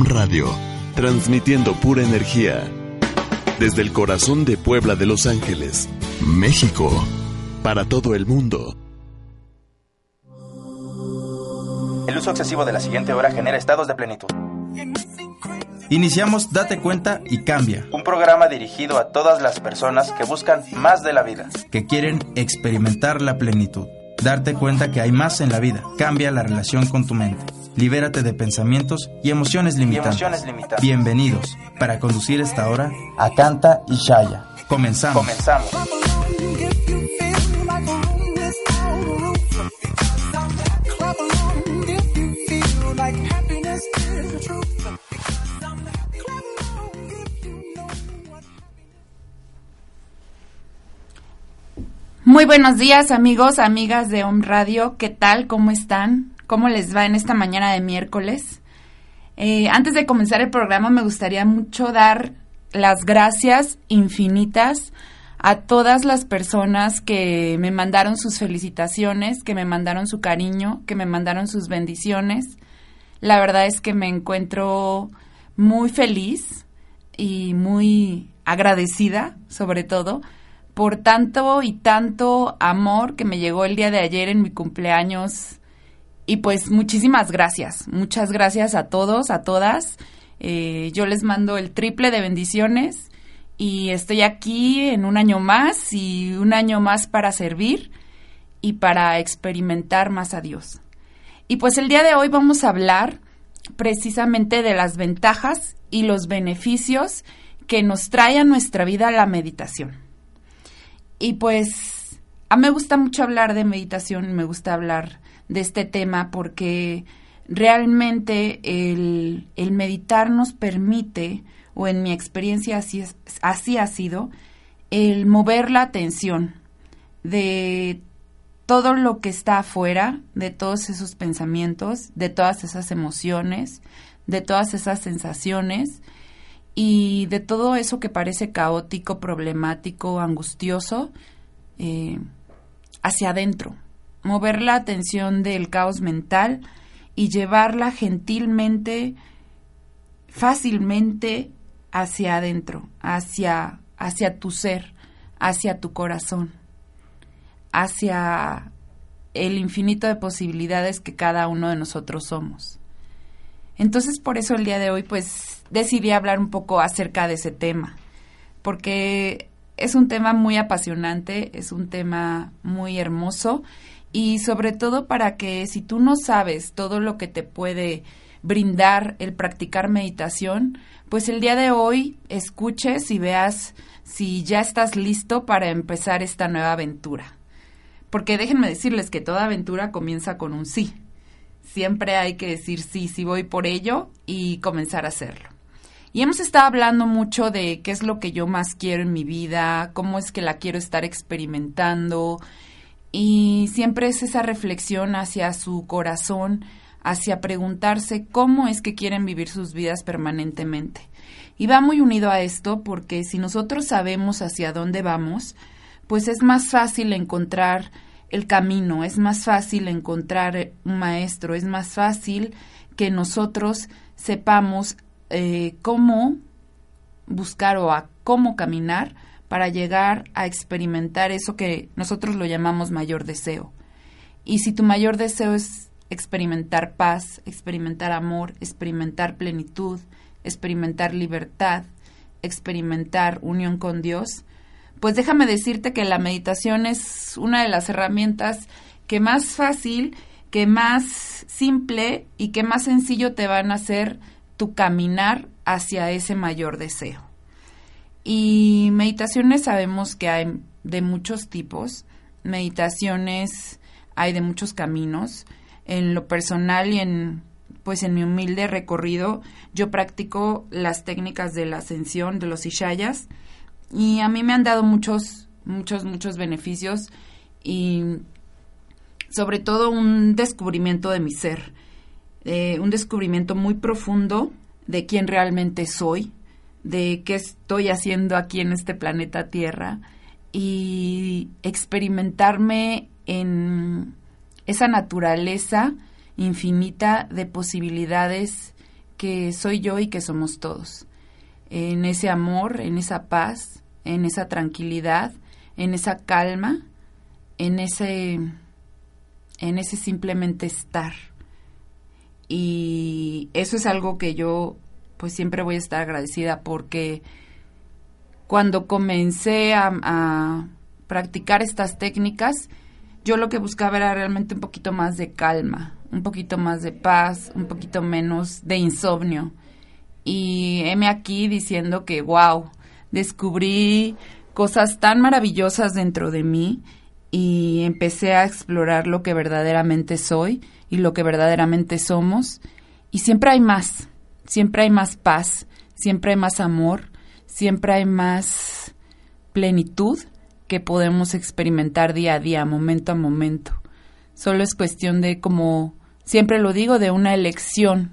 Radio, transmitiendo pura energía desde el corazón de Puebla de Los Ángeles, México, para todo el mundo. El uso excesivo de la siguiente hora genera estados de plenitud. Iniciamos Date cuenta y cambia. Un programa dirigido a todas las personas que buscan más de la vida. Que quieren experimentar la plenitud. Darte cuenta que hay más en la vida. Cambia la relación con tu mente. Libérate de pensamientos y emociones limitantes. Y emociones limitantes. Bienvenidos. Para conducir esta hora, Akanta y Shaya. Comenzamos. Comenzamos. Muy buenos días amigos, amigas de Home Radio, ¿qué tal? ¿Cómo están? ¿Cómo les va en esta mañana de miércoles? Eh, antes de comenzar el programa me gustaría mucho dar las gracias infinitas a todas las personas que me mandaron sus felicitaciones, que me mandaron su cariño, que me mandaron sus bendiciones. La verdad es que me encuentro muy feliz y muy agradecida, sobre todo, por tanto y tanto amor que me llegó el día de ayer en mi cumpleaños. Y pues muchísimas gracias, muchas gracias a todos, a todas. Eh, yo les mando el triple de bendiciones y estoy aquí en un año más y un año más para servir y para experimentar más a Dios. Y pues el día de hoy vamos a hablar precisamente de las ventajas y los beneficios que nos trae a nuestra vida la meditación. Y pues a mí me gusta mucho hablar de meditación, me gusta hablar de este tema porque realmente el, el meditar nos permite, o en mi experiencia así, así ha sido, el mover la atención de todo lo que está afuera, de todos esos pensamientos, de todas esas emociones, de todas esas sensaciones, y de todo eso que parece caótico, problemático, angustioso, eh, hacia adentro. Mover la atención del caos mental y llevarla gentilmente, fácilmente hacia adentro, hacia, hacia tu ser, hacia tu corazón, hacia el infinito de posibilidades que cada uno de nosotros somos. Entonces, por eso el día de hoy, pues, decidí hablar un poco acerca de ese tema, porque es un tema muy apasionante, es un tema muy hermoso y sobre todo para que si tú no sabes todo lo que te puede brindar el practicar meditación, pues el día de hoy escuches y veas si ya estás listo para empezar esta nueva aventura. Porque déjenme decirles que toda aventura comienza con un sí siempre hay que decir sí, sí voy por ello y comenzar a hacerlo. Y hemos estado hablando mucho de qué es lo que yo más quiero en mi vida, cómo es que la quiero estar experimentando y siempre es esa reflexión hacia su corazón, hacia preguntarse cómo es que quieren vivir sus vidas permanentemente. Y va muy unido a esto porque si nosotros sabemos hacia dónde vamos, pues es más fácil encontrar el camino, es más fácil encontrar un maestro, es más fácil que nosotros sepamos eh, cómo buscar o a cómo caminar para llegar a experimentar eso que nosotros lo llamamos mayor deseo. Y si tu mayor deseo es experimentar paz, experimentar amor, experimentar plenitud, experimentar libertad, experimentar unión con Dios, pues déjame decirte que la meditación es una de las herramientas que más fácil, que más simple y que más sencillo te van a hacer tu caminar hacia ese mayor deseo. Y meditaciones sabemos que hay de muchos tipos, meditaciones hay de muchos caminos. En lo personal y en pues en mi humilde recorrido yo practico las técnicas de la ascensión de los ishayas y a mí me han dado muchos, muchos, muchos beneficios y sobre todo un descubrimiento de mi ser, eh, un descubrimiento muy profundo de quién realmente soy, de qué estoy haciendo aquí en este planeta Tierra y experimentarme en esa naturaleza infinita de posibilidades que soy yo y que somos todos. En ese amor, en esa paz, en esa tranquilidad, en esa calma, en ese en ese simplemente estar. Y eso es algo que yo pues siempre voy a estar agradecida porque cuando comencé a, a practicar estas técnicas, yo lo que buscaba era realmente un poquito más de calma, un poquito más de paz, un poquito menos de insomnio. Y heme aquí diciendo que, wow, descubrí cosas tan maravillosas dentro de mí y empecé a explorar lo que verdaderamente soy y lo que verdaderamente somos. Y siempre hay más, siempre hay más paz, siempre hay más amor, siempre hay más plenitud que podemos experimentar día a día, momento a momento. Solo es cuestión de, como siempre lo digo, de una elección,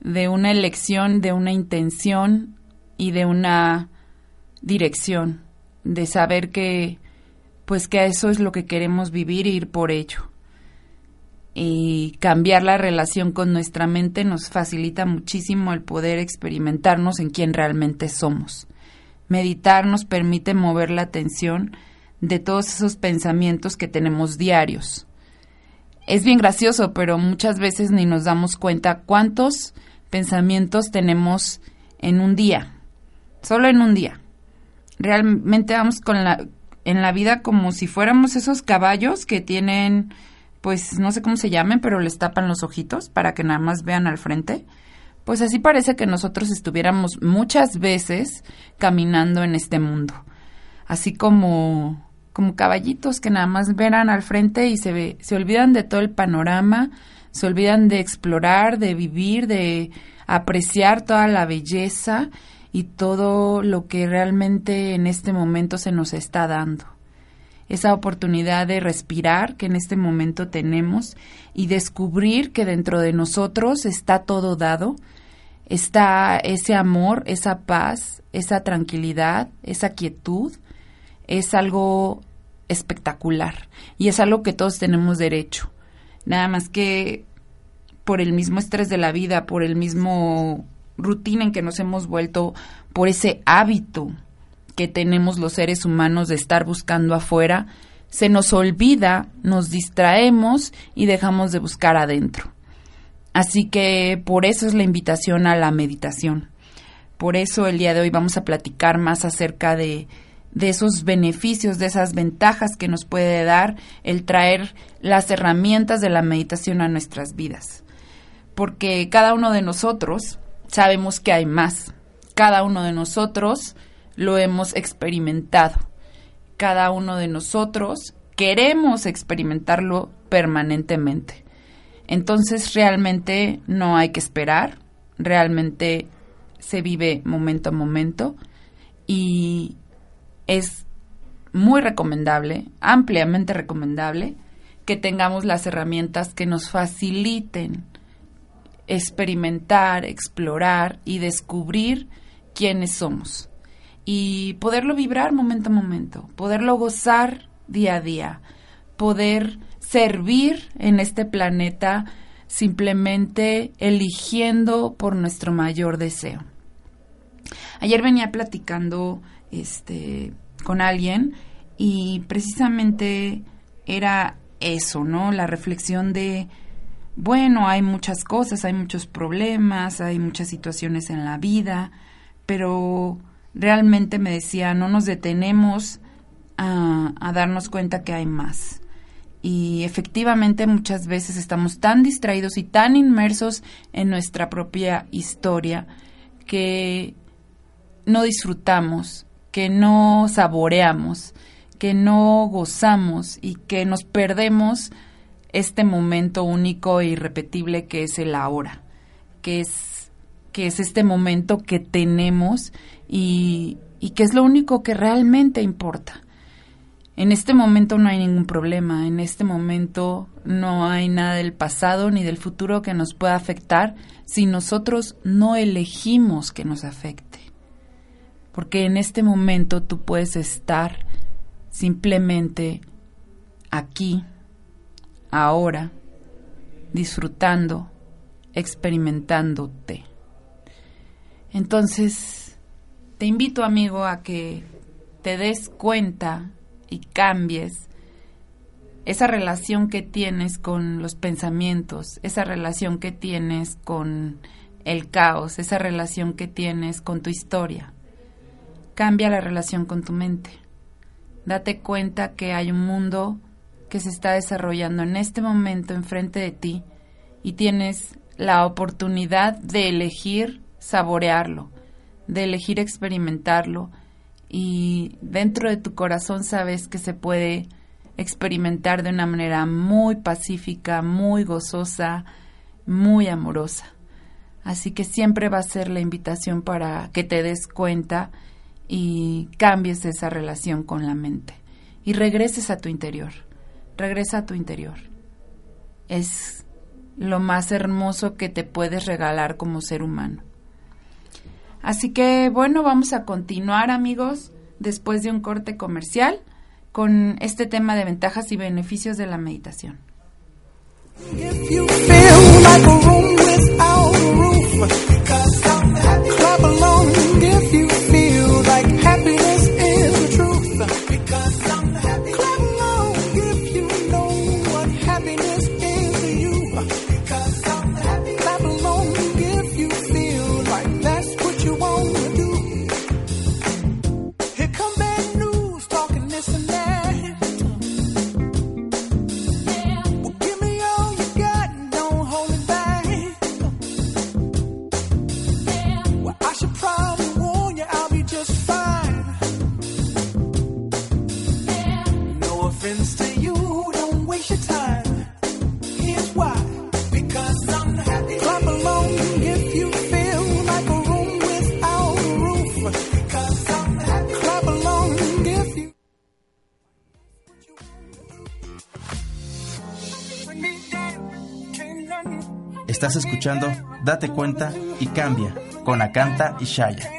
de una elección, de una intención y de una dirección, de saber que pues que eso es lo que queremos vivir e ir por ello. Y cambiar la relación con nuestra mente nos facilita muchísimo el poder experimentarnos en quién realmente somos. Meditar nos permite mover la atención de todos esos pensamientos que tenemos diarios. Es bien gracioso, pero muchas veces ni nos damos cuenta cuántos pensamientos tenemos en un día, solo en un día. Realmente vamos con la, en la vida como si fuéramos esos caballos que tienen, pues no sé cómo se llamen, pero les tapan los ojitos para que nada más vean al frente. Pues así parece que nosotros estuviéramos muchas veces caminando en este mundo. Así como, como caballitos que nada más verán al frente y se, ve, se olvidan de todo el panorama, se olvidan de explorar, de vivir, de apreciar toda la belleza y todo lo que realmente en este momento se nos está dando. Esa oportunidad de respirar que en este momento tenemos y descubrir que dentro de nosotros está todo dado, está ese amor, esa paz, esa tranquilidad, esa quietud, es algo espectacular y es algo que todos tenemos derecho. Nada más que por el mismo estrés de la vida, por el mismo rutina en que nos hemos vuelto por ese hábito que tenemos los seres humanos de estar buscando afuera, se nos olvida, nos distraemos y dejamos de buscar adentro. Así que por eso es la invitación a la meditación. Por eso el día de hoy vamos a platicar más acerca de, de esos beneficios, de esas ventajas que nos puede dar el traer las herramientas de la meditación a nuestras vidas. Porque cada uno de nosotros sabemos que hay más. Cada uno de nosotros lo hemos experimentado. Cada uno de nosotros queremos experimentarlo permanentemente. Entonces realmente no hay que esperar, realmente se vive momento a momento y es muy recomendable, ampliamente recomendable, que tengamos las herramientas que nos faciliten experimentar, explorar y descubrir quiénes somos. Y poderlo vibrar momento a momento, poderlo gozar día a día, poder servir en este planeta simplemente eligiendo por nuestro mayor deseo. Ayer venía platicando este con alguien y precisamente era eso, ¿no? La reflexión de bueno, hay muchas cosas, hay muchos problemas, hay muchas situaciones en la vida, pero realmente me decía, no nos detenemos a, a, darnos cuenta que hay más. Y efectivamente muchas veces estamos tan distraídos y tan inmersos en nuestra propia historia que no disfrutamos, que no saboreamos, que no gozamos y que nos perdemos este momento único e irrepetible que es el ahora, que es, que es este momento que tenemos y, y que es lo único que realmente importa. En este momento no hay ningún problema, en este momento no hay nada del pasado ni del futuro que nos pueda afectar si nosotros no elegimos que nos afecte. Porque en este momento tú puedes estar simplemente aquí, ahora, disfrutando, experimentándote. Entonces, te invito amigo a que te des cuenta y cambies esa relación que tienes con los pensamientos, esa relación que tienes con el caos, esa relación que tienes con tu historia. Cambia la relación con tu mente. Date cuenta que hay un mundo que se está desarrollando en este momento enfrente de ti y tienes la oportunidad de elegir saborearlo, de elegir experimentarlo y dentro de tu corazón sabes que se puede experimentar de una manera muy pacífica, muy gozosa, muy amorosa. Así que siempre va a ser la invitación para que te des cuenta y cambies esa relación con la mente y regreses a tu interior. Regresa a tu interior. Es lo más hermoso que te puedes regalar como ser humano. Así que bueno, vamos a continuar amigos después de un corte comercial con este tema de ventajas y beneficios de la meditación. Date cuenta y cambia con Acanta y Shaya.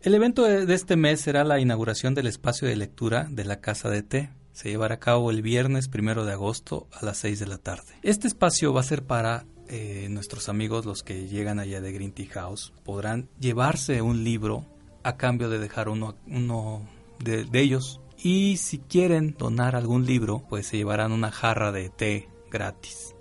El evento de este mes será la inauguración del espacio de lectura de la Casa de Té. Se llevará a cabo el viernes primero de agosto a las 6 de la tarde. Este espacio va a ser para eh, nuestros amigos, los que llegan allá de Green Tea House. Podrán llevarse un libro a cambio de dejar uno, uno de, de ellos. Y si quieren donar algún libro, pues se llevarán una jarra de té gratis.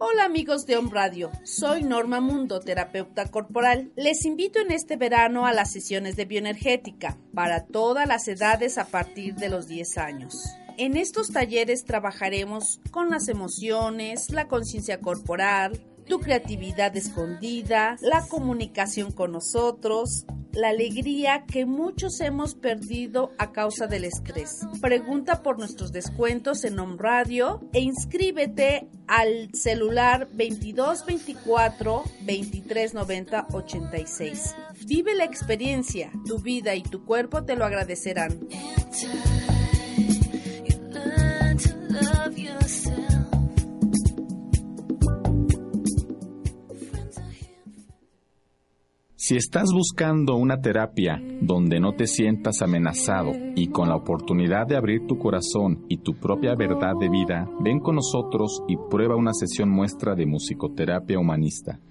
Hola amigos de Home Radio, soy Norma Mundo, terapeuta corporal. Les invito en este verano a las sesiones de bioenergética para todas las edades a partir de los 10 años. En estos talleres trabajaremos con las emociones, la conciencia corporal, tu creatividad escondida, la comunicación con nosotros, la alegría que muchos hemos perdido a causa del estrés. Pregunta por nuestros descuentos en Home Radio e inscríbete al celular 2224 2390 86. Vive la experiencia, tu vida y tu cuerpo te lo agradecerán. Si estás buscando una terapia donde no te sientas amenazado y con la oportunidad de abrir tu corazón y tu propia verdad de vida, ven con nosotros y prueba una sesión muestra de musicoterapia humanista.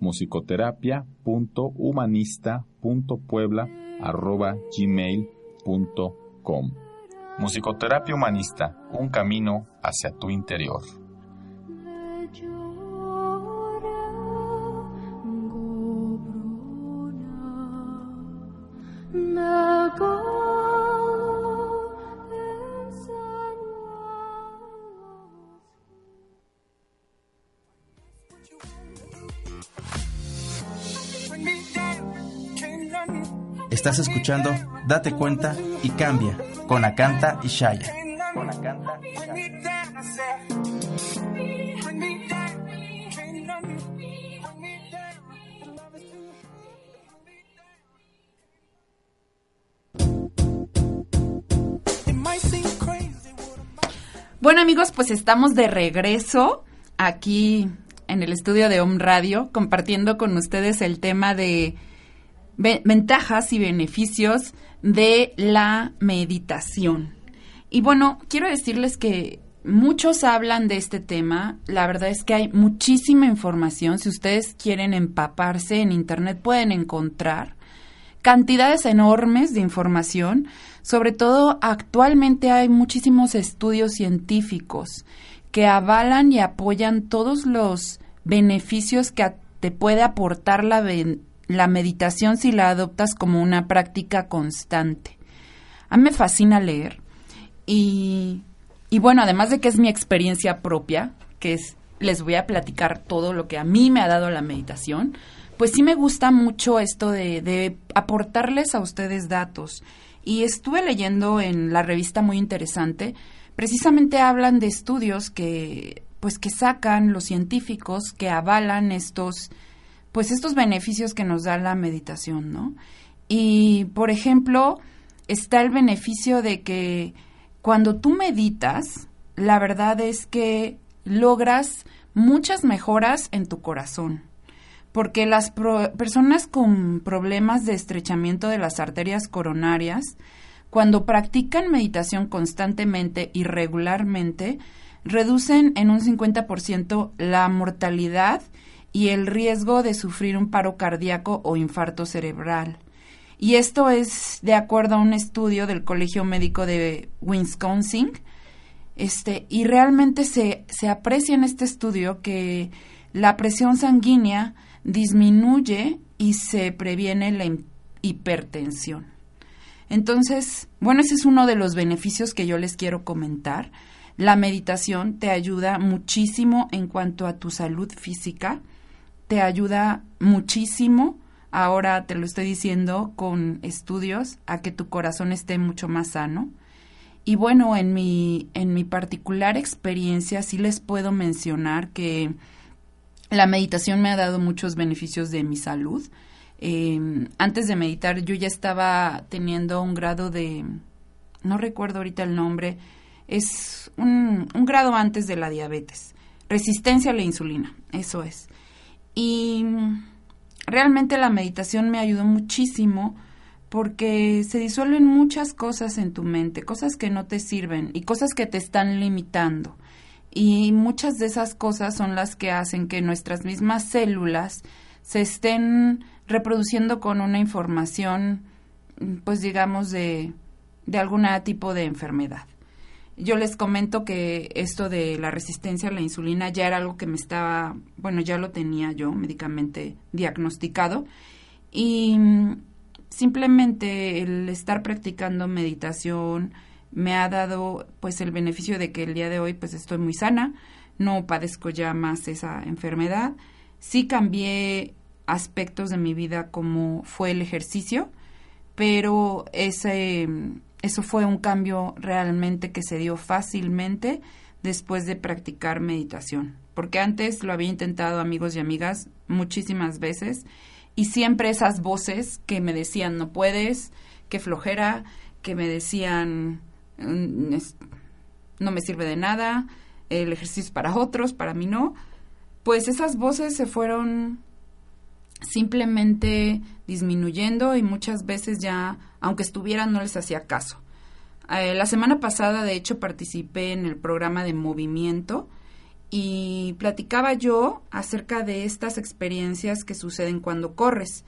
musicoterapia.humanista.puebla.gmail.com Musicoterapia Humanista, un camino hacia tu interior. Escuchando Date cuenta y cambia con Acanta y Shaya. Con Acanta y Shaya. Bueno amigos, pues estamos de regreso aquí en el estudio de Home Radio compartiendo con ustedes el tema de ventajas y beneficios de la meditación. Y bueno, quiero decirles que muchos hablan de este tema. La verdad es que hay muchísima información. Si ustedes quieren empaparse en Internet pueden encontrar cantidades enormes de información. Sobre todo actualmente hay muchísimos estudios científicos que avalan y apoyan todos los beneficios que te puede aportar la, la meditación si la adoptas como una práctica constante. A mí me fascina leer y, y bueno, además de que es mi experiencia propia, que es, les voy a platicar todo lo que a mí me ha dado la meditación, pues sí me gusta mucho esto de, de aportarles a ustedes datos. Y estuve leyendo en la revista muy interesante, precisamente hablan de estudios que pues que sacan los científicos que avalan estos pues estos beneficios que nos da la meditación, ¿no? Y por ejemplo, está el beneficio de que cuando tú meditas, la verdad es que logras muchas mejoras en tu corazón. Porque las personas con problemas de estrechamiento de las arterias coronarias, cuando practican meditación constantemente y regularmente, reducen en un 50% la mortalidad y el riesgo de sufrir un paro cardíaco o infarto cerebral. Y esto es de acuerdo a un estudio del Colegio Médico de Wisconsin. Este, y realmente se, se aprecia en este estudio que la presión sanguínea disminuye y se previene la hipertensión. Entonces, bueno, ese es uno de los beneficios que yo les quiero comentar. La meditación te ayuda muchísimo en cuanto a tu salud física, te ayuda muchísimo, ahora te lo estoy diciendo con estudios, a que tu corazón esté mucho más sano. Y bueno, en mi, en mi particular experiencia sí les puedo mencionar que la meditación me ha dado muchos beneficios de mi salud. Eh, antes de meditar yo ya estaba teniendo un grado de, no recuerdo ahorita el nombre, es un, un grado antes de la diabetes, resistencia a la insulina, eso es. Y realmente la meditación me ayudó muchísimo porque se disuelven muchas cosas en tu mente, cosas que no te sirven y cosas que te están limitando. Y muchas de esas cosas son las que hacen que nuestras mismas células se estén reproduciendo con una información, pues digamos, de, de algún tipo de enfermedad. Yo les comento que esto de la resistencia a la insulina ya era algo que me estaba, bueno, ya lo tenía yo médicamente diagnosticado y mm, simplemente el estar practicando meditación me ha dado pues el beneficio de que el día de hoy pues estoy muy sana, no padezco ya más esa enfermedad. Sí cambié aspectos de mi vida como fue el ejercicio, pero ese eso fue un cambio realmente que se dio fácilmente después de practicar meditación, porque antes lo había intentado amigos y amigas muchísimas veces y siempre esas voces que me decían no puedes, que flojera, que me decían mm, no me sirve de nada, el ejercicio es para otros, para mí no, pues esas voces se fueron simplemente disminuyendo y muchas veces ya, aunque estuvieran, no les hacía caso. Eh, la semana pasada, de hecho, participé en el programa de movimiento y platicaba yo acerca de estas experiencias que suceden cuando corres.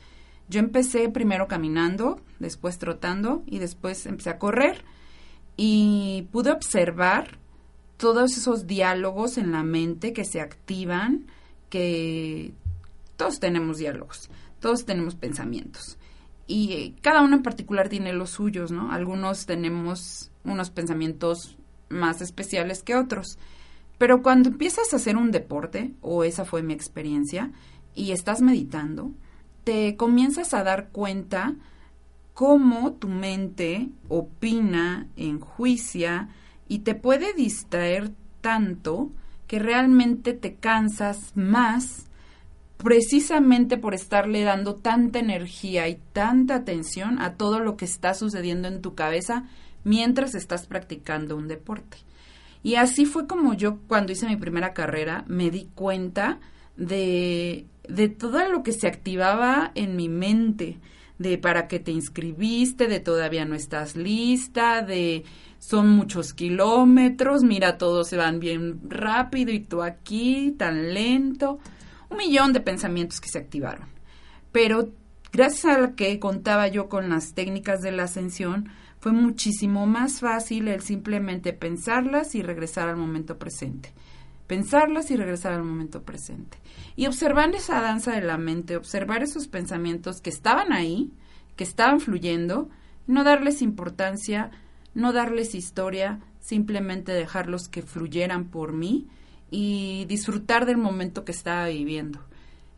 Yo empecé primero caminando, después trotando y después empecé a correr y pude observar todos esos diálogos en la mente que se activan, que todos tenemos diálogos, todos tenemos pensamientos. Y eh, cada uno en particular tiene los suyos, ¿no? Algunos tenemos unos pensamientos más especiales que otros. Pero cuando empiezas a hacer un deporte, o esa fue mi experiencia, y estás meditando, te comienzas a dar cuenta cómo tu mente opina, enjuicia y te puede distraer tanto que realmente te cansas más precisamente por estarle dando tanta energía y tanta atención a todo lo que está sucediendo en tu cabeza mientras estás practicando un deporte. Y así fue como yo cuando hice mi primera carrera me di cuenta de, de todo lo que se activaba en mi mente, de para qué te inscribiste, de todavía no estás lista, de son muchos kilómetros, mira, todos se van bien rápido y tú aquí tan lento. Un millón de pensamientos que se activaron. Pero gracias a lo que contaba yo con las técnicas de la ascensión, fue muchísimo más fácil el simplemente pensarlas y regresar al momento presente. Pensarlas y regresar al momento presente. Y observar esa danza de la mente, observar esos pensamientos que estaban ahí, que estaban fluyendo, no darles importancia, no darles historia, simplemente dejarlos que fluyeran por mí y disfrutar del momento que estaba viviendo.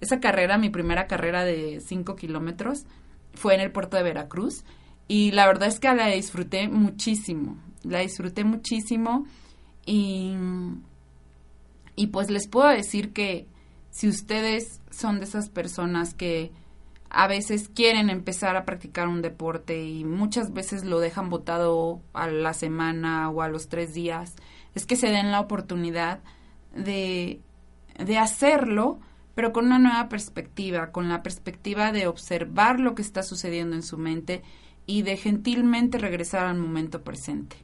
Esa carrera, mi primera carrera de 5 kilómetros, fue en el puerto de Veracruz y la verdad es que la disfruté muchísimo, la disfruté muchísimo y, y pues les puedo decir que si ustedes son de esas personas que a veces quieren empezar a practicar un deporte y muchas veces lo dejan botado a la semana o a los tres días, es que se den la oportunidad de, de hacerlo, pero con una nueva perspectiva, con la perspectiva de observar lo que está sucediendo en su mente y de gentilmente regresar al momento presente.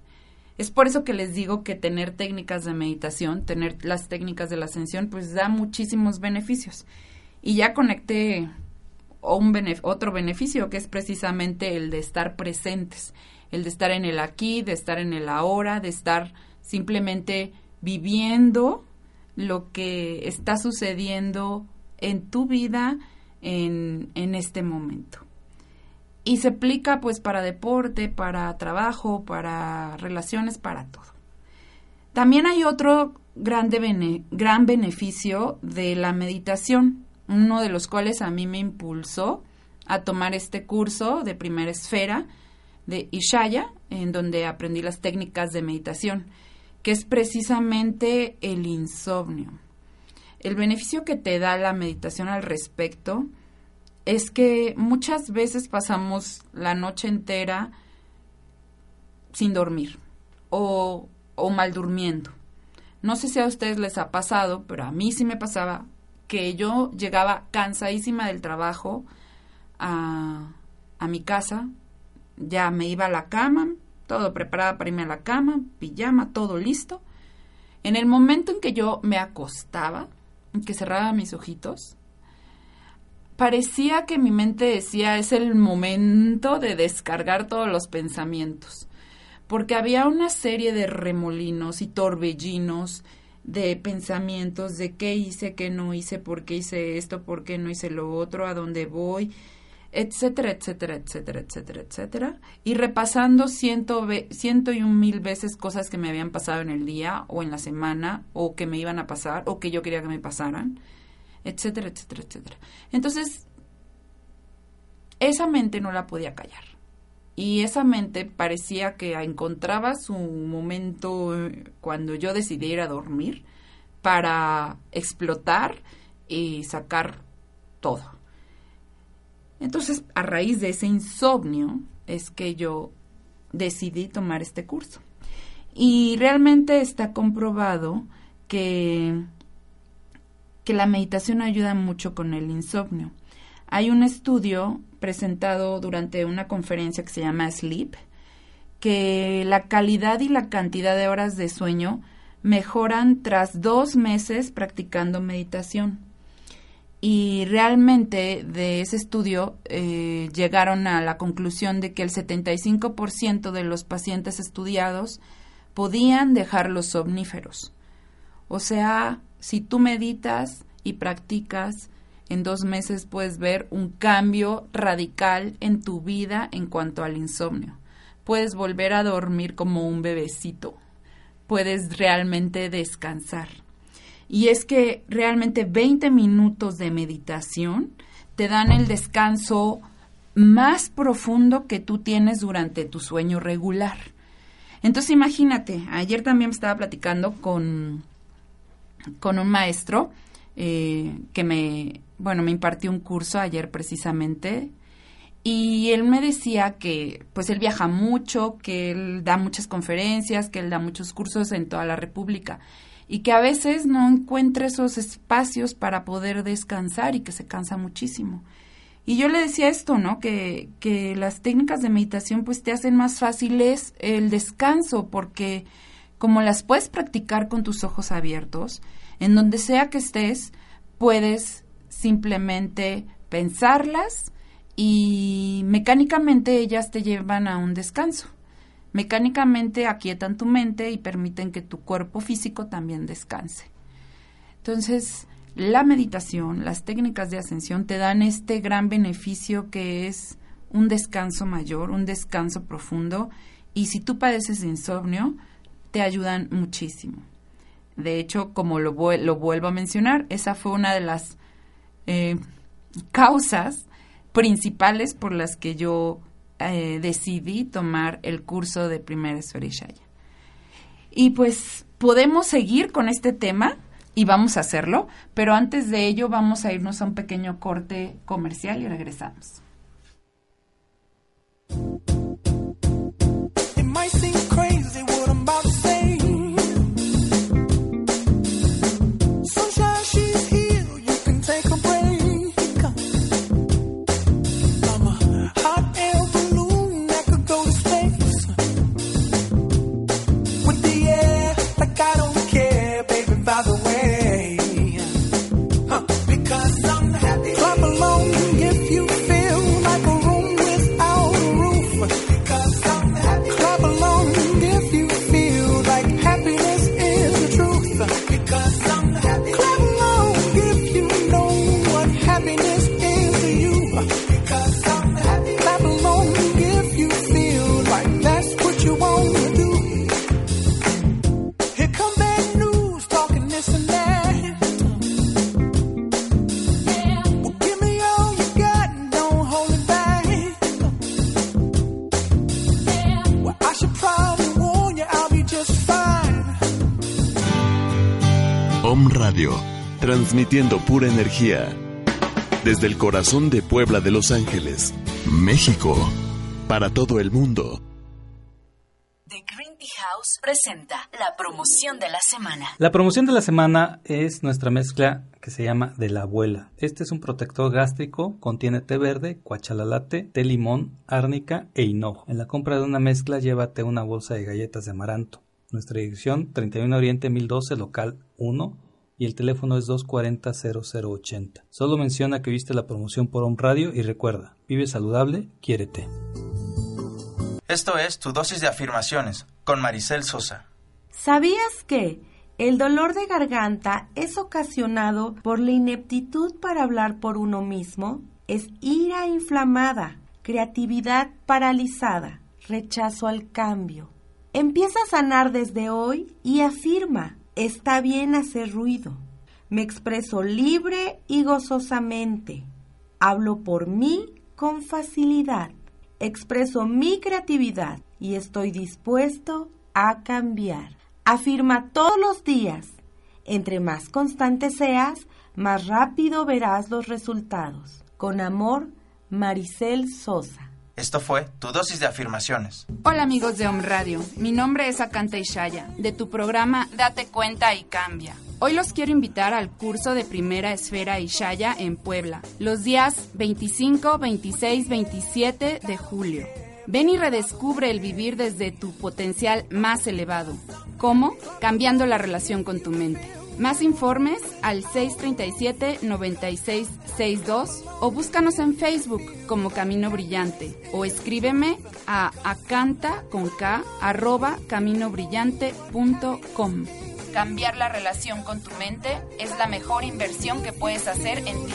Es por eso que les digo que tener técnicas de meditación, tener las técnicas de la ascensión, pues da muchísimos beneficios. Y ya conecté un otro beneficio que es precisamente el de estar presentes, el de estar en el aquí, de estar en el ahora, de estar simplemente viviendo lo que está sucediendo en tu vida en, en este momento y se aplica pues para deporte, para trabajo, para relaciones, para todo. También hay otro grande gran beneficio de la meditación, uno de los cuales a mí me impulsó a tomar este curso de primera esfera de Ishaya, en donde aprendí las técnicas de meditación, que es precisamente el insomnio. El beneficio que te da la meditación al respecto es que muchas veces pasamos la noche entera sin dormir o, o mal durmiendo. No sé si a ustedes les ha pasado, pero a mí sí me pasaba que yo llegaba cansadísima del trabajo a, a mi casa, ya me iba a la cama, todo preparada para irme a la cama, pijama, todo listo. En el momento en que yo me acostaba, en que cerraba mis ojitos, parecía que mi mente decía es el momento de descargar todos los pensamientos, porque había una serie de remolinos y torbellinos de pensamientos de qué hice, qué no hice, por qué hice esto, por qué no hice lo otro, a dónde voy, etcétera, etcétera, etcétera, etcétera, etcétera, y repasando ciento, ciento y un mil veces cosas que me habían pasado en el día o en la semana o que me iban a pasar o que yo quería que me pasaran etcétera, etcétera, etcétera. Entonces, esa mente no la podía callar. Y esa mente parecía que encontraba su momento eh, cuando yo decidí ir a dormir para explotar y sacar todo. Entonces, a raíz de ese insomnio es que yo decidí tomar este curso. Y realmente está comprobado que que la meditación ayuda mucho con el insomnio. Hay un estudio presentado durante una conferencia que se llama Sleep, que la calidad y la cantidad de horas de sueño mejoran tras dos meses practicando meditación. Y realmente de ese estudio eh, llegaron a la conclusión de que el 75% de los pacientes estudiados podían dejar los somníferos. O sea, si tú meditas y practicas, en dos meses puedes ver un cambio radical en tu vida en cuanto al insomnio. Puedes volver a dormir como un bebecito. Puedes realmente descansar. Y es que realmente 20 minutos de meditación te dan el descanso más profundo que tú tienes durante tu sueño regular. Entonces imagínate, ayer también estaba platicando con, con un maestro eh, que me, bueno, me impartió un curso ayer precisamente y él me decía que pues él viaja mucho, que él da muchas conferencias, que él da muchos cursos en toda la República y que a veces no encuentra esos espacios para poder descansar y que se cansa muchísimo. Y yo le decía esto, ¿no? Que, que las técnicas de meditación pues te hacen más fáciles el descanso porque como las puedes practicar con tus ojos abiertos, en donde sea que estés, puedes simplemente pensarlas y mecánicamente ellas te llevan a un descanso mecánicamente aquietan tu mente y permiten que tu cuerpo físico también descanse. Entonces, la meditación, las técnicas de ascensión te dan este gran beneficio que es un descanso mayor, un descanso profundo y si tú padeces de insomnio, te ayudan muchísimo. De hecho, como lo, vuelvo a mencionar, esa fue una de las eh, causas principales por las que yo eh, decidí tomar el curso de primera Swarishaya. Y pues podemos seguir con este tema y vamos a hacerlo, pero antes de ello vamos a irnos a un pequeño corte comercial y regresamos. Transmitiendo pura energía desde el corazón de Puebla de Los Ángeles, México, para todo el mundo. The Green Tea House presenta la promoción de la semana. La promoción de la semana es nuestra mezcla que se llama de la abuela. Este es un protector gástrico, contiene té verde, cuachalalate, té limón, árnica e hinojo. En la compra de una mezcla llévate una bolsa de galletas de amaranto. Nuestra dirección 31 Oriente 1012 local 1 y el teléfono es 240-0080. Solo menciona que viste la promoción por Home Radio y recuerda, vive saludable, quiérete. Esto es Tu dosis de afirmaciones con Maricel Sosa. ¿Sabías que el dolor de garganta es ocasionado por la ineptitud para hablar por uno mismo? Es ira inflamada, creatividad paralizada, rechazo al cambio. Empieza a sanar desde hoy y afirma Está bien hacer ruido. Me expreso libre y gozosamente. Hablo por mí con facilidad. Expreso mi creatividad y estoy dispuesto a cambiar. Afirma todos los días. Entre más constante seas, más rápido verás los resultados. Con amor, Maricel Sosa. Esto fue tu dosis de afirmaciones. Hola amigos de Home Radio, mi nombre es Akanta Ishaya, de tu programa Date cuenta y cambia. Hoy los quiero invitar al curso de Primera Esfera Ishaya en Puebla, los días 25, 26, 27 de julio. Ven y redescubre el vivir desde tu potencial más elevado. ¿Cómo? Cambiando la relación con tu mente. Más informes al 637-9662 o búscanos en Facebook como Camino Brillante o escríbeme a acanta con k arroba caminobrillante.com. Cambiar la relación con tu mente es la mejor inversión que puedes hacer en ti.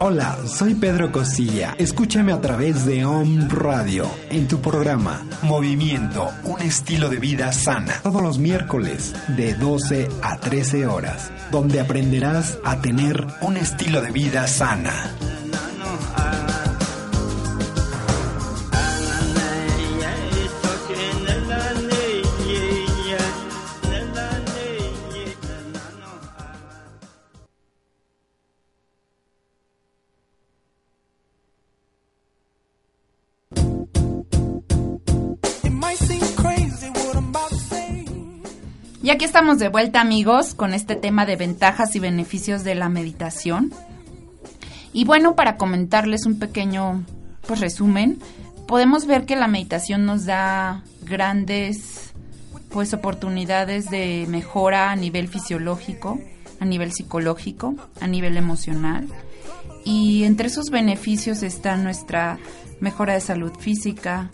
Hola, soy Pedro Costilla. Escúchame a través de OM Radio en tu programa Movimiento, un estilo de vida sana. Todos los miércoles de 12 a 13 horas, donde aprenderás a tener un estilo de vida sana. Aquí estamos de vuelta amigos con este tema de ventajas y beneficios de la meditación. Y bueno, para comentarles un pequeño pues resumen, podemos ver que la meditación nos da grandes pues oportunidades de mejora a nivel fisiológico, a nivel psicológico, a nivel emocional. Y entre esos beneficios está nuestra mejora de salud física,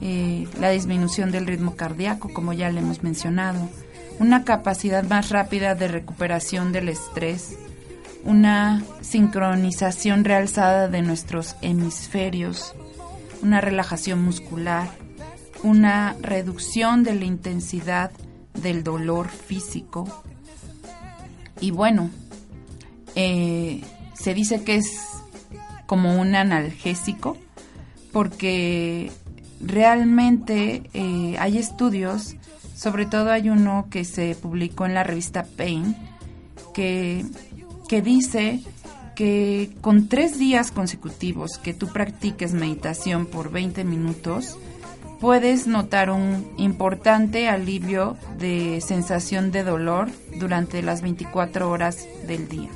eh, la disminución del ritmo cardíaco, como ya le hemos mencionado, una capacidad más rápida de recuperación del estrés, una sincronización realzada de nuestros hemisferios, una relajación muscular, una reducción de la intensidad del dolor físico. Y bueno, eh, se dice que es como un analgésico porque realmente eh, hay estudios sobre todo hay uno que se publicó en la revista Pain que, que dice que con tres días consecutivos que tú practiques meditación por 20 minutos, puedes notar un importante alivio de sensación de dolor durante las 24 horas del día.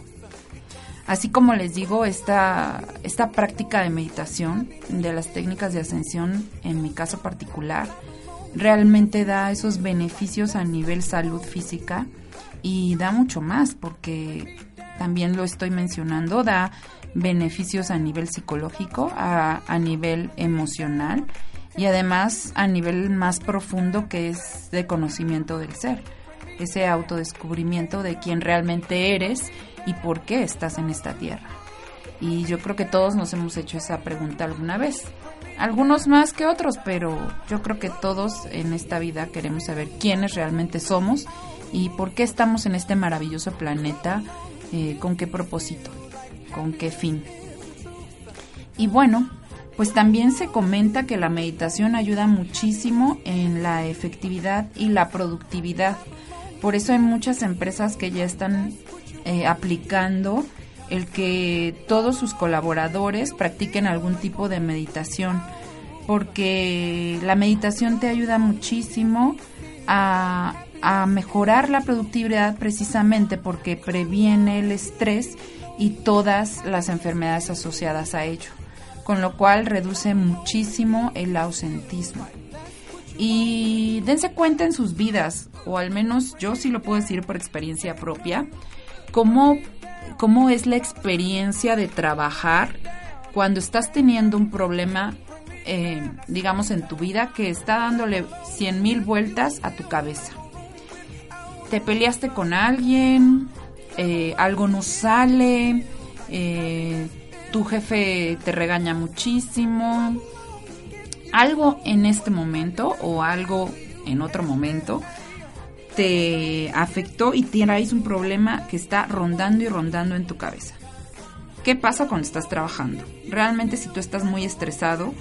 Así como les digo, esta, esta práctica de meditación, de las técnicas de ascensión, en mi caso particular, realmente da esos beneficios a nivel salud física y da mucho más porque también lo estoy mencionando, da beneficios a nivel psicológico, a, a nivel emocional y además a nivel más profundo que es de conocimiento del ser, ese autodescubrimiento de quién realmente eres y por qué estás en esta tierra. Y yo creo que todos nos hemos hecho esa pregunta alguna vez algunos más que otros, pero yo creo que todos en esta vida queremos saber quiénes realmente somos y por qué estamos en este maravilloso planeta, eh, con qué propósito, con qué fin. Y bueno, pues también se comenta que la meditación ayuda muchísimo en la efectividad y la productividad. Por eso hay muchas empresas que ya están eh, aplicando el que todos sus colaboradores practiquen algún tipo de meditación, porque la meditación te ayuda muchísimo a, mejorar la productividad precisamente porque previene el estrés y todas las enfermedades asociadas a ello, con lo cual reduce muchísimo el ausentismo. Y dense cuenta en sus vidas, o al menos yo sí lo puedo decir por experiencia propia, cómo cómo es la experiencia de trabajar cuando estás teniendo un problema, eh, digamos, en tu vida que está dándole cien mil vueltas a tu cabeza. Te peleaste con alguien, eh, algo no sale, eh, tu jefe te regaña muchísimo, algo en este momento o algo en otro momento, te afectó y tienes un problema que está rondando y rondando en tu cabeza. ¿Qué pasa cuando estás trabajando? Realmente si tú estás muy estresado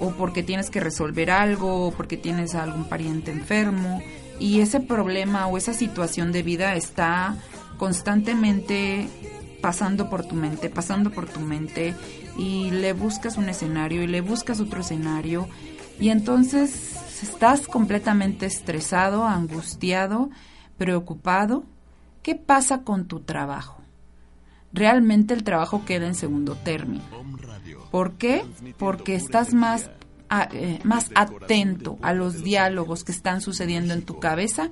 o porque tienes que resolver algo o porque tienes algún pariente enfermo y ese problema o esa situación de vida está constantemente pasando por tu mente, pasando por tu mente y le buscas un escenario y le buscas otro escenario y entonces estás completamente estresado, angustiado, preocupado. ¿Qué pasa con tu trabajo? Realmente el trabajo queda en segundo término. ¿Por qué? Porque estás más, eh, más atento a los diálogos que están sucediendo en tu cabeza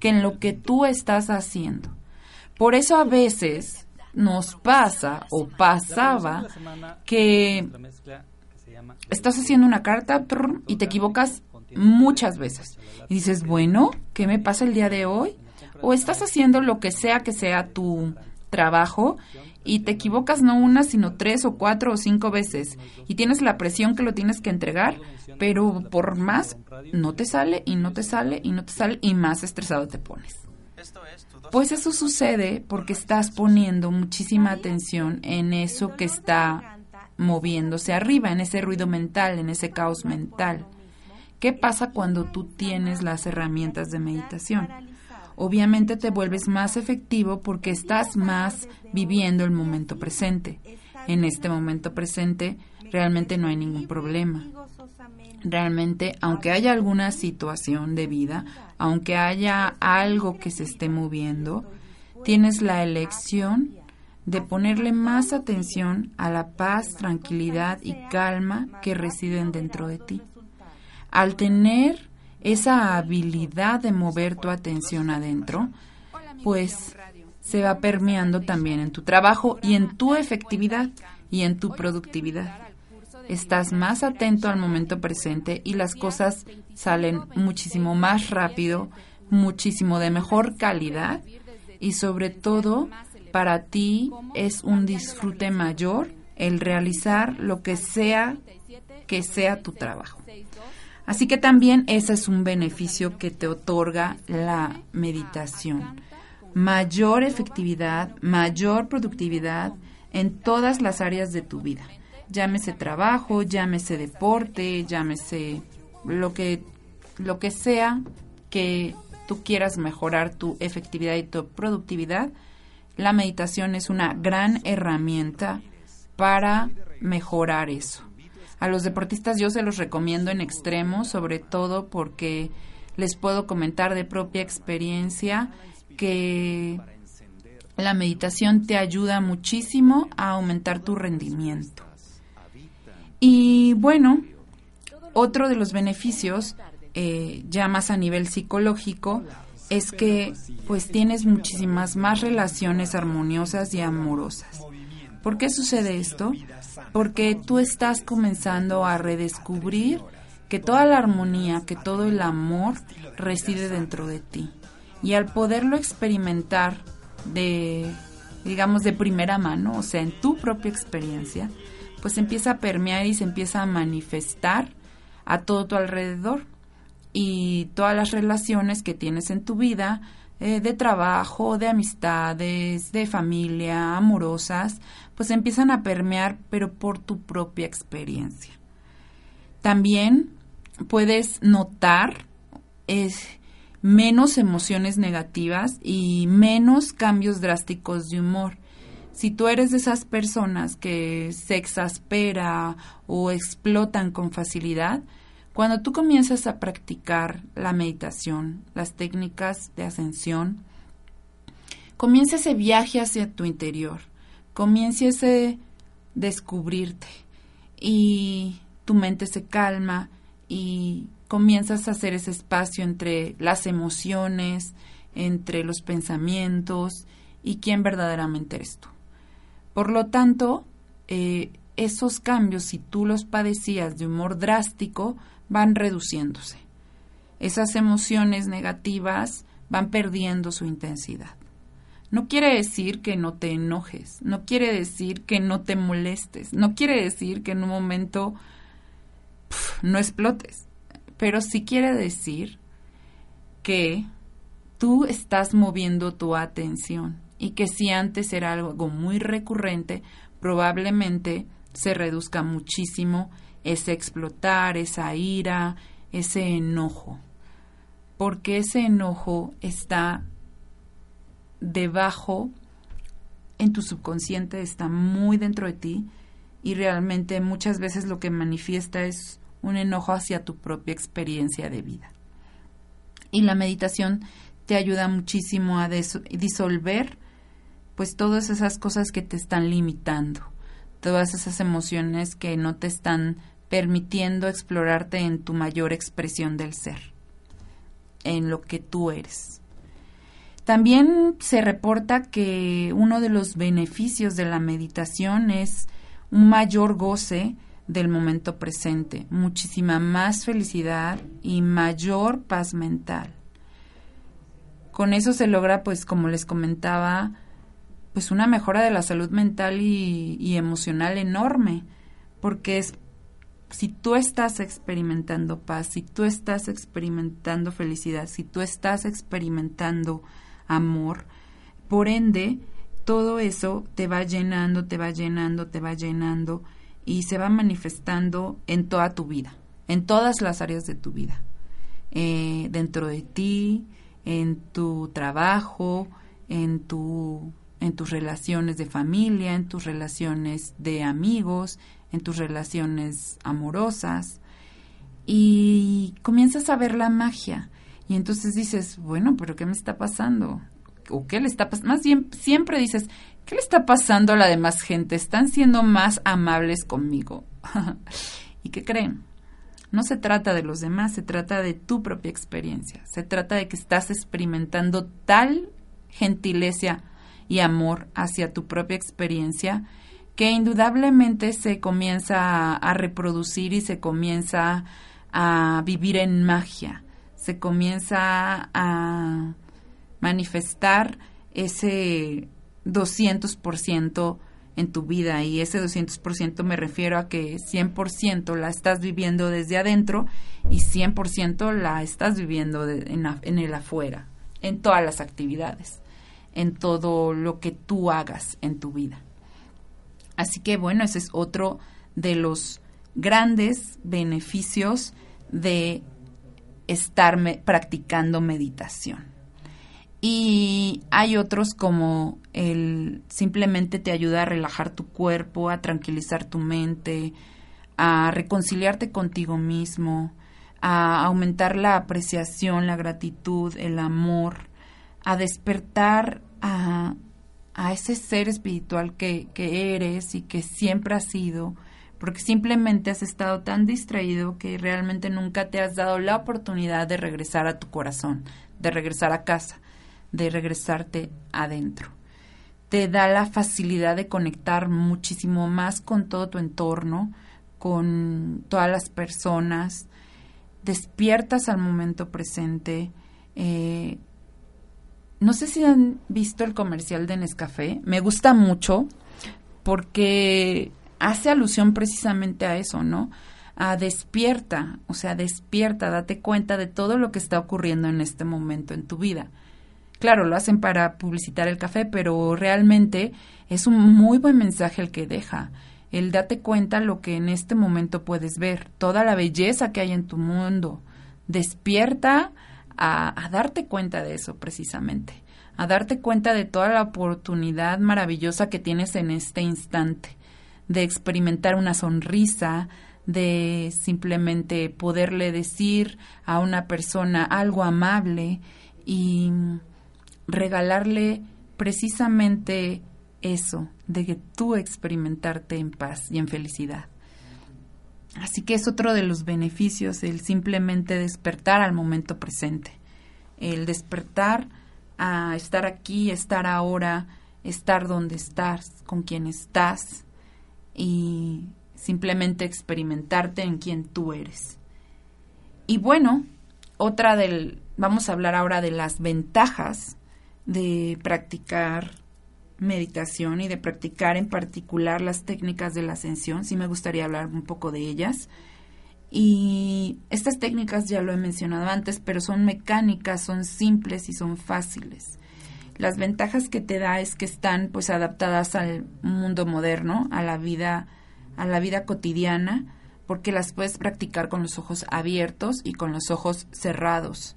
que en lo que tú estás haciendo. Por eso a veces nos pasa o pasaba que estás haciendo una carta y te equivocas muchas veces. Y dices, bueno, ¿qué me pasa el día de hoy? O estás haciendo lo que sea que sea tu trabajo y te equivocas no una, sino tres o cuatro o cinco veces y tienes la presión que lo tienes que entregar, pero por más no te sale y no te sale y no te sale y más estresado te pones. Pues eso sucede porque estás poniendo muchísima atención en eso que está moviéndose arriba, en ese ruido mental, en ese caos mental. ¿Qué pasa cuando tú tienes las herramientas de meditación? Obviamente te vuelves más efectivo porque estás más viviendo el momento presente. En este momento presente realmente no hay ningún problema. Realmente, aunque haya alguna situación de vida, aunque haya algo que se esté moviendo, tienes la elección de ponerle más atención a la paz, tranquilidad y calma que residen dentro de ti. Al tener esa habilidad de mover tu atención adentro, pues se va permeando también en tu trabajo y en tu efectividad y en tu productividad. Estás más atento al momento presente y las cosas salen muchísimo más rápido, muchísimo de mejor calidad y sobre todo para ti es un disfrute mayor el realizar lo que sea que sea tu trabajo. Así que también ese es un beneficio que te otorga la meditación. Mayor efectividad, mayor productividad en todas las áreas de tu vida. Llámese trabajo, llámese deporte, llámese lo que, lo que sea que tú quieras mejorar tu efectividad y tu productividad. La meditación es una gran herramienta para mejorar eso. A los deportistas yo se los recomiendo en extremo, sobre todo porque les puedo comentar de propia experiencia que la meditación te ayuda muchísimo a aumentar tu rendimiento. Y bueno, otro de los beneficios, eh, ya más a nivel psicológico, es que pues tienes muchísimas más relaciones armoniosas y amorosas. ¿Por qué sucede esto? porque tú estás comenzando a redescubrir que toda la armonía, que todo el amor reside dentro de ti. Y al poderlo experimentar de, digamos, de primera mano, o sea, en tu propia experiencia, pues empieza a permear y se empieza a manifestar a todo tu alrededor. Y todas las relaciones que tienes en tu vida, eh, de trabajo, de amistades, de familia, amorosas, pues empiezan a permear, pero por tu propia experiencia. También puedes notar es, menos emociones negativas y menos cambios drásticos de humor. Si tú eres de esas personas que se exaspera o explotan con facilidad, cuando tú comienzas a practicar la meditación, las técnicas de ascensión, comienza ese viaje hacia tu interior, comienza ese descubrirte y tu mente se calma y comienzas a hacer ese espacio entre las emociones, entre los pensamientos y quién verdaderamente eres tú. Por lo tanto, eh, esos cambios, si tú los padecías de humor drástico, van reduciéndose. Esas emociones negativas van perdiendo su intensidad. No quiere decir que no te enojes, no quiere decir que no te molestes, no quiere decir que en un momento no explotes, pero sí quiere decir que tú estás moviendo tu atención y que si antes era algo muy recurrente, probablemente se reduzca muchísimo ese explotar, esa ira, ese enojo, porque ese enojo está debajo en tu subconsciente, está muy dentro de ti y realmente muchas veces lo que manifiesta es un enojo hacia tu propia experiencia de vida. Y la meditación te ayuda muchísimo a disolver pues todas esas cosas que te están limitando, todas esas emociones que no te están permitiendo explorarte en tu mayor expresión del ser, en lo que tú eres. También se reporta que uno de los beneficios de la meditación es un mayor goce del momento presente, muchísima más felicidad y mayor paz mental. Con eso se logra, pues como les comentaba, pues una mejora de la salud mental y, emocional enorme, porque es si tú estás experimentando paz, si tú estás experimentando felicidad, si tú estás experimentando amor, por ende, todo eso te va llenando, te va llenando, te va llenando y se va manifestando en toda tu vida, en todas las áreas de tu vida, eh, dentro de ti, en tu trabajo, en tu en tus relaciones de familia, en tus relaciones de amigos, en tus relaciones amorosas. Y comienzas a ver la magia y entonces dices, bueno, pero ¿qué me está pasando? ¿O qué le está pasando? Más bien, siempre dices, ¿qué le está pasando a la demás gente? Están siendo más amables conmigo. ¿Y qué creen? No se trata de los demás, se trata de tu propia experiencia. Se trata de que estás experimentando tal gentileza y amor hacia tu propia experiencia que indudablemente se comienza a, reproducir y se comienza a vivir en magia, se comienza a manifestar ese 200% en tu vida y ese 200% me refiero a que 100% la estás viviendo desde adentro y 100% la estás viviendo en, en el afuera, en todas las actividades en todo lo que tú hagas en tu vida. Así que bueno, ese es otro de los grandes beneficios de estar practicando meditación. Y hay otros como el simplemente te ayuda a relajar tu cuerpo, a tranquilizar tu mente, a reconciliarte contigo mismo, a aumentar la apreciación, la gratitud, el amor, a despertar a, ese ser espiritual que, que eres y que siempre has sido, porque simplemente has estado tan distraído que realmente nunca te has dado la oportunidad de regresar a tu corazón, de regresar a casa, de regresarte adentro. Te da la facilidad de conectar muchísimo más con todo tu entorno, con todas las personas, despiertas al momento presente, eh, no sé si han visto el comercial de Nescafé. Me gusta mucho porque hace alusión precisamente a eso, ¿no? A despierta, o sea, despierta, date cuenta de todo lo que está ocurriendo en este momento en tu vida. Claro, lo hacen para publicitar el café, pero realmente es un muy buen mensaje el que deja. El date cuenta lo que en este momento puedes ver, toda la belleza que hay en tu mundo. Despierta a, darte cuenta de eso precisamente, a darte cuenta de toda la oportunidad maravillosa que tienes en este instante, de experimentar una sonrisa, de simplemente poderle decir a una persona algo amable y regalarle precisamente eso, de que tú experimentarte en paz y en felicidad. Así que es otro de los beneficios el simplemente despertar al momento presente, el despertar a estar aquí, estar ahora, estar donde estás, con quien estás y simplemente experimentarte en quien tú eres. Y bueno, otra del, vamos a hablar ahora de las ventajas de practicar meditación y de practicar en particular las técnicas de la ascensión. Sí me gustaría hablar un poco de ellas. Y estas técnicas ya lo he mencionado antes, pero son mecánicas, son simples y son fáciles. Las ventajas que te da es que están pues adaptadas al mundo moderno, a la vida a la vida cotidiana, porque las puedes practicar con los ojos abiertos y con los ojos cerrados.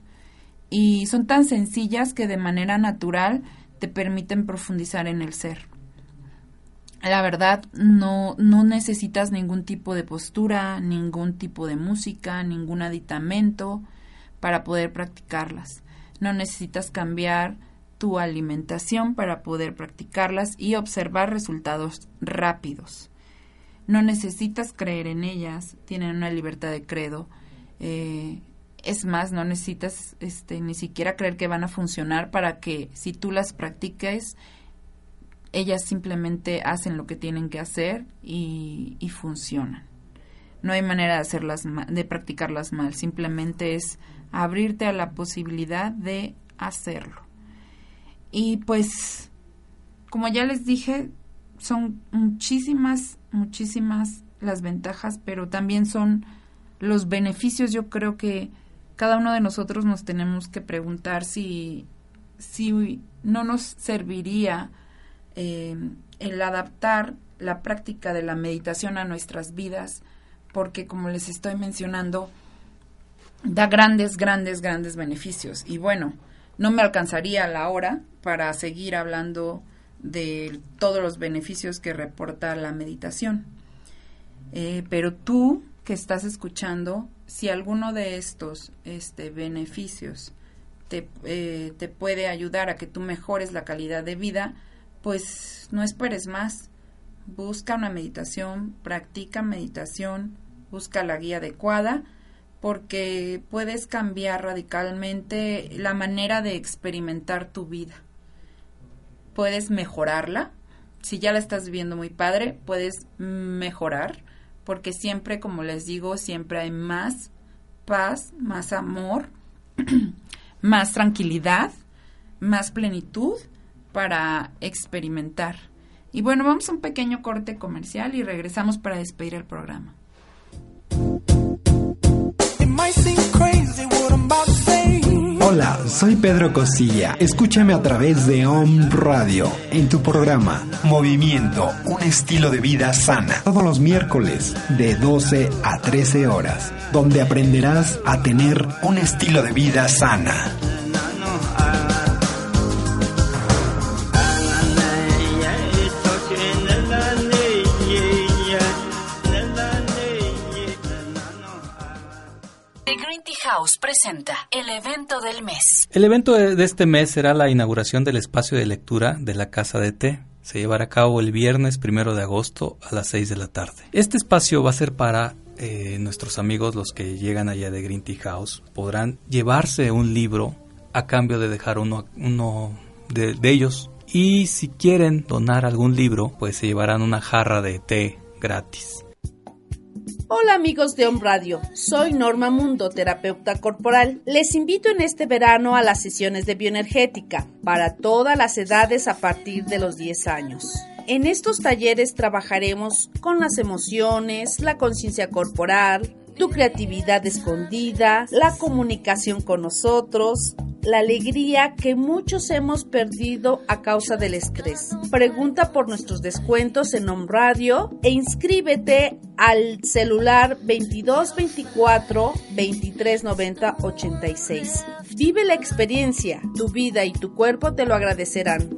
Y son tan sencillas que de manera natural te permiten profundizar en el ser. La verdad, no, no necesitas ningún tipo de postura, ningún tipo de música, ningún aditamento para poder practicarlas. No necesitas cambiar tu alimentación para poder practicarlas y observar resultados rápidos. No necesitas creer en ellas, tienen una libertad de credo. Eh, es más, no necesitas este, ni siquiera creer que van a funcionar para que si tú las practiques, ellas simplemente hacen lo que tienen que hacer y, y funcionan. No hay manera de hacerlas de practicarlas mal, simplemente es abrirte a la posibilidad de hacerlo. Y pues, como ya les dije, son muchísimas, muchísimas las ventajas, pero también son los beneficios. Yo creo que cada uno de nosotros nos tenemos que preguntar si, si no nos serviría eh, el adaptar la práctica de la meditación a nuestras vidas, porque como les estoy mencionando, da grandes, grandes, grandes beneficios. Y bueno, no me alcanzaría la hora para seguir hablando de todos los beneficios que reporta la meditación. Eh, pero tú que estás escuchando, si alguno de estos este, beneficios te, eh, te puede ayudar a que tú mejores la calidad de vida, pues no esperes más. Busca una meditación, practica meditación, busca la guía adecuada, porque puedes cambiar radicalmente la manera de experimentar tu vida puedes mejorarla. Si ya la estás viviendo muy padre, puedes mejorar, porque siempre, como les digo, siempre hay más paz, más amor, más tranquilidad, más plenitud para experimentar. Y bueno, vamos a un pequeño corte comercial y regresamos para despedir el programa. Hola, soy Pedro Cosilla. Escúchame a través de OM Radio en tu programa Movimiento, un estilo de vida sana. Todos los miércoles de 12 a 13 horas, donde aprenderás a tener un estilo de vida sana. Presenta el evento del mes. El evento de este mes será la inauguración del espacio de lectura de la Casa de Té. Se llevará a cabo el viernes primero de agosto a las 6 de la tarde. Este espacio va a ser para eh, nuestros amigos, los que llegan allá de Green Tea House. Podrán llevarse un libro a cambio de dejar uno, uno de, de ellos. Y si quieren donar algún libro, pues se llevarán una jarra de té gratis. Hola amigos de Home Radio, soy Norma Mundo, terapeuta corporal. Les invito en este verano a las sesiones de bioenergética para todas las edades a partir de los 10 años. En estos talleres trabajaremos con las emociones, la conciencia corporal, tu creatividad escondida, la comunicación con nosotros, la alegría que muchos hemos perdido a causa del estrés. Pregunta por nuestros descuentos en Home Radio e inscríbete al celular 2224 2390 86. Vive la experiencia, tu vida y tu cuerpo te lo agradecerán.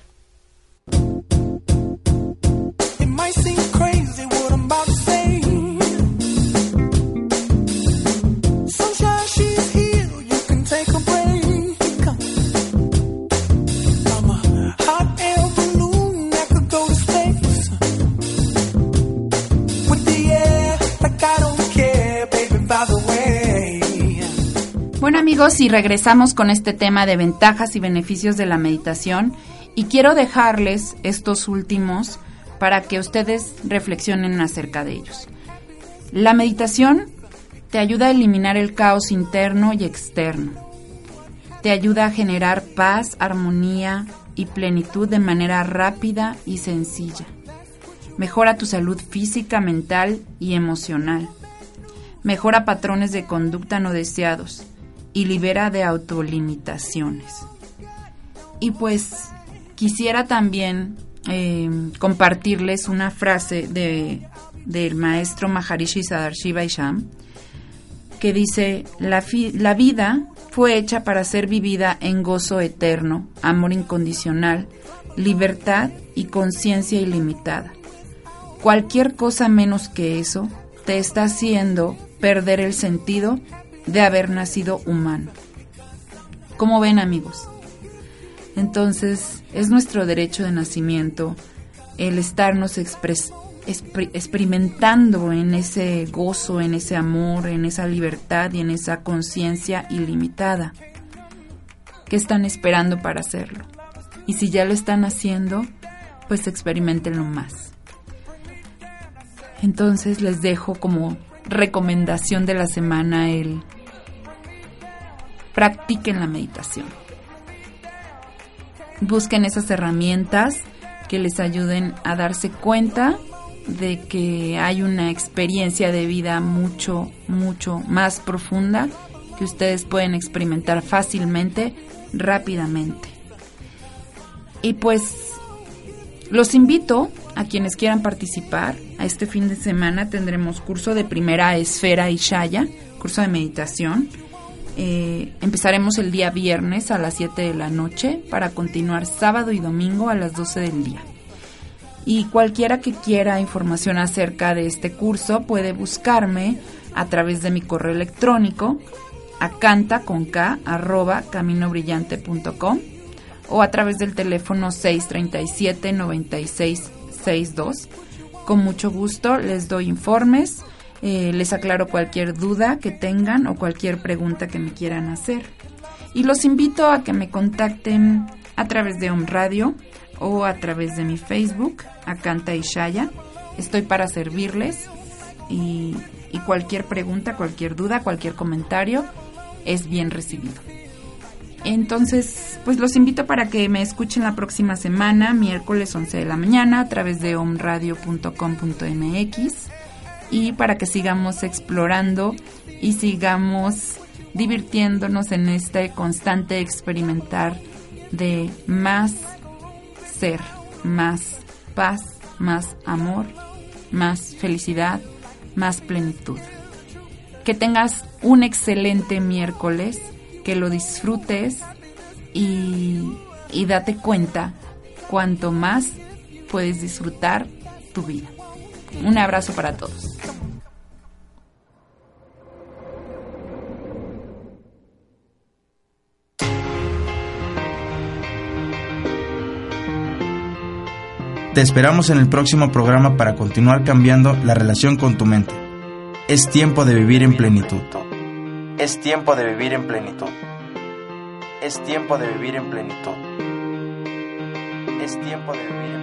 Amigos, y regresamos con este tema de ventajas y beneficios de la meditación y quiero dejarles estos últimos para que ustedes reflexionen acerca de ellos. La meditación te ayuda a eliminar el caos interno y externo. Te ayuda a generar paz, armonía y plenitud de manera rápida y sencilla. Mejora tu salud física, mental y emocional. Mejora patrones de conducta no deseados y libera de autolimitaciones. Y pues quisiera también eh, compartirles una frase de, del maestro Maharishi Sadarshi Vaisham que dice, la, la vida fue hecha para ser vivida en gozo eterno, amor incondicional, libertad y conciencia ilimitada. Cualquier cosa menos que eso te está haciendo perder el sentido de haber nacido humano. ¿Cómo ven amigos? Entonces es nuestro derecho de nacimiento el estarnos experimentando en ese gozo, en ese amor, en esa libertad y en esa conciencia ilimitada. ¿Qué están esperando para hacerlo? Y si ya lo están haciendo, pues experimentenlo más. Entonces les dejo como recomendación de la semana el practiquen la meditación. Busquen esas herramientas que les ayuden a darse cuenta de que hay una experiencia de vida mucho, mucho más profunda que ustedes pueden experimentar fácilmente, rápidamente. Y pues los invito a quienes quieran participar. A este fin de semana tendremos curso de primera esfera y shaya, curso de meditación. Eh, empezaremos el día viernes a las 7 de la noche para continuar sábado y domingo a las 12 del día. Y cualquiera que quiera información acerca de este curso puede buscarme a través de mi correo electrónico a canta con k arroba caminobrillante.com o a través del teléfono 637 9662. Con mucho gusto les doy informes, eh, les aclaro cualquier duda que tengan o cualquier pregunta que me quieran hacer. Y los invito a que me contacten a través de Home Radio o a través de mi Facebook, Acanta Ishaya. Estoy para servirles y cualquier pregunta, cualquier duda, cualquier comentario es bien recibido. Entonces, pues los invito para que me escuchen la próxima semana, miércoles 11 de la mañana, a través de omradio.com.mx y para que sigamos explorando y sigamos divirtiéndonos en este constante experimentar de más ser, más paz, más amor, más felicidad, más plenitud. Que tengas un excelente miércoles que lo disfrutes y, y date cuenta cuanto más puedes disfrutar tu vida. Un abrazo para todos. Te esperamos en el próximo programa para continuar cambiando la relación con tu mente. Es tiempo de vivir en plenitud. Es tiempo de vivir en plenitud. Es tiempo de vivir en plenitud. Es tiempo de vivir